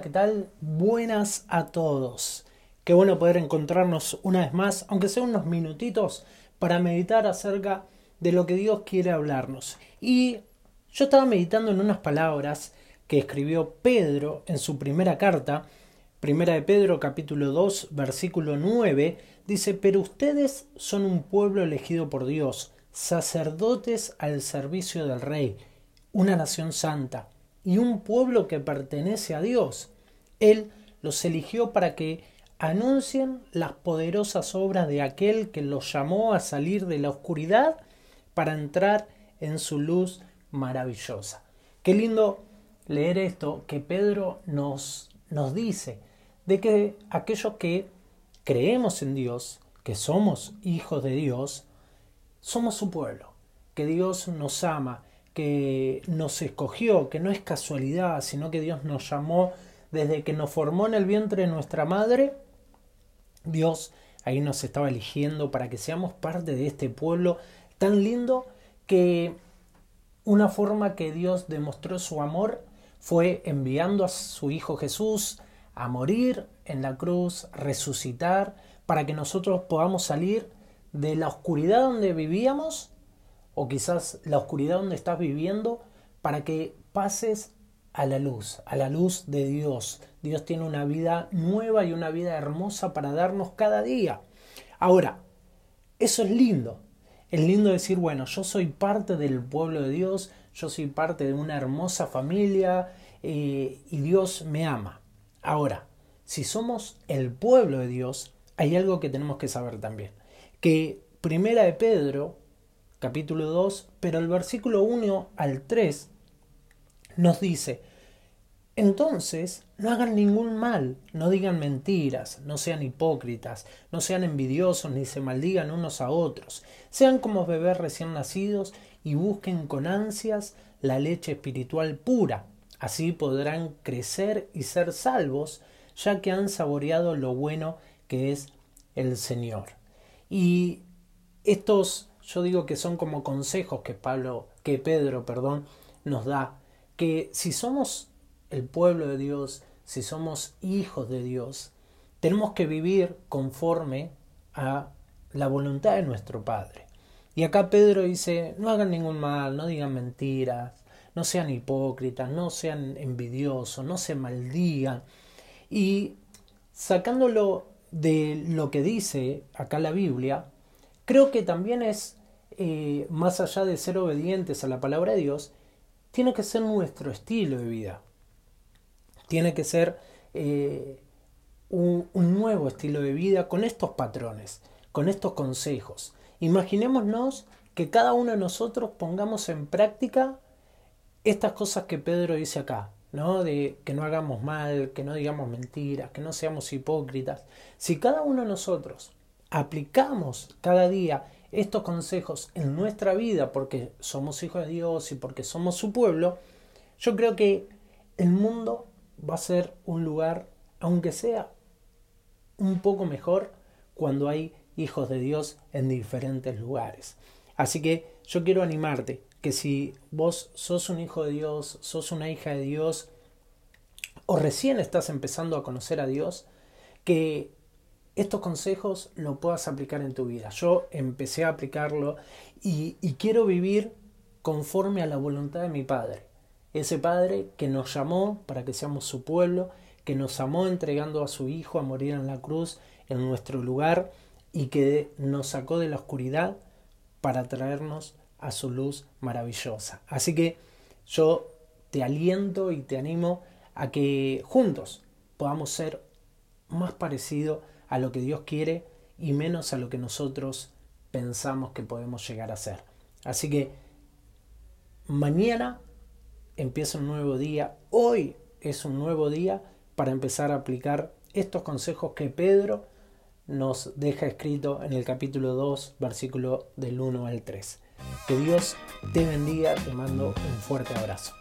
¿qué tal? Buenas a todos. Qué bueno poder encontrarnos una vez más, aunque sea unos minutitos, para meditar acerca de lo que Dios quiere hablarnos. Y yo estaba meditando en unas palabras que escribió Pedro en su primera carta, primera de Pedro capítulo 2 versículo 9, dice, pero ustedes son un pueblo elegido por Dios, sacerdotes al servicio del Rey, una nación santa y un pueblo que pertenece a Dios. Él los eligió para que anuncien las poderosas obras de aquel que los llamó a salir de la oscuridad para entrar en su luz maravillosa. Qué lindo leer esto que Pedro nos, nos dice, de que aquellos que creemos en Dios, que somos hijos de Dios, somos su pueblo, que Dios nos ama, que nos escogió, que no es casualidad, sino que Dios nos llamó desde que nos formó en el vientre de nuestra madre. Dios ahí nos estaba eligiendo para que seamos parte de este pueblo tan lindo que una forma que Dios demostró su amor fue enviando a su Hijo Jesús a morir en la cruz, resucitar, para que nosotros podamos salir de la oscuridad donde vivíamos o quizás la oscuridad donde estás viviendo para que pases a la luz, a la luz de Dios. Dios tiene una vida nueva y una vida hermosa para darnos cada día. Ahora, eso es lindo. Es lindo decir, bueno, yo soy parte del pueblo de Dios, yo soy parte de una hermosa familia eh, y Dios me ama. Ahora, si somos el pueblo de Dios, hay algo que tenemos que saber también. Que Primera de Pedro capítulo 2, pero el versículo 1 al 3 nos dice, entonces, no hagan ningún mal, no digan mentiras, no sean hipócritas, no sean envidiosos ni se maldigan unos a otros. Sean como bebés recién nacidos y busquen con ansias la leche espiritual pura. Así podrán crecer y ser salvos, ya que han saboreado lo bueno que es el Señor. Y estos yo digo que son como consejos que Pablo, que Pedro, perdón, nos da, que si somos el pueblo de Dios, si somos hijos de Dios, tenemos que vivir conforme a la voluntad de nuestro Padre. Y acá Pedro dice, no hagan ningún mal, no digan mentiras, no sean hipócritas, no sean envidiosos, no se maldigan. Y sacándolo de lo que dice acá la Biblia, creo que también es, eh, más allá de ser obedientes a la palabra de Dios, tiene que ser nuestro estilo de vida. Tiene que ser eh, un, un nuevo estilo de vida con estos patrones, con estos consejos. Imaginémonos que cada uno de nosotros pongamos en práctica estas cosas que Pedro dice acá, ¿no? De que no hagamos mal, que no digamos mentiras, que no seamos hipócritas. Si cada uno de nosotros aplicamos cada día estos consejos en nuestra vida porque somos hijos de Dios y porque somos su pueblo, yo creo que el mundo va a ser un lugar, aunque sea un poco mejor, cuando hay hijos de Dios en diferentes lugares. Así que yo quiero animarte que si vos sos un hijo de Dios, sos una hija de Dios, o recién estás empezando a conocer a Dios, que estos consejos lo puedas aplicar en tu vida. Yo empecé a aplicarlo y, quiero vivir conforme a la voluntad de mi Padre. Ese Padre que nos llamó para que seamos su pueblo, que nos amó entregando a su Hijo a morir en la cruz en nuestro lugar y que nos sacó de la oscuridad para traernos a su luz maravillosa. Así que yo te aliento y te animo a que juntos podamos ser más parecidos a lo que Dios quiere y menos a lo que nosotros pensamos que podemos llegar a ser. Así que mañana empieza un nuevo día, hoy es un nuevo día para empezar a aplicar estos consejos que Pedro nos deja escrito en el capítulo 2, versículo del 1 al 3. Que Dios te bendiga, te mando un fuerte abrazo.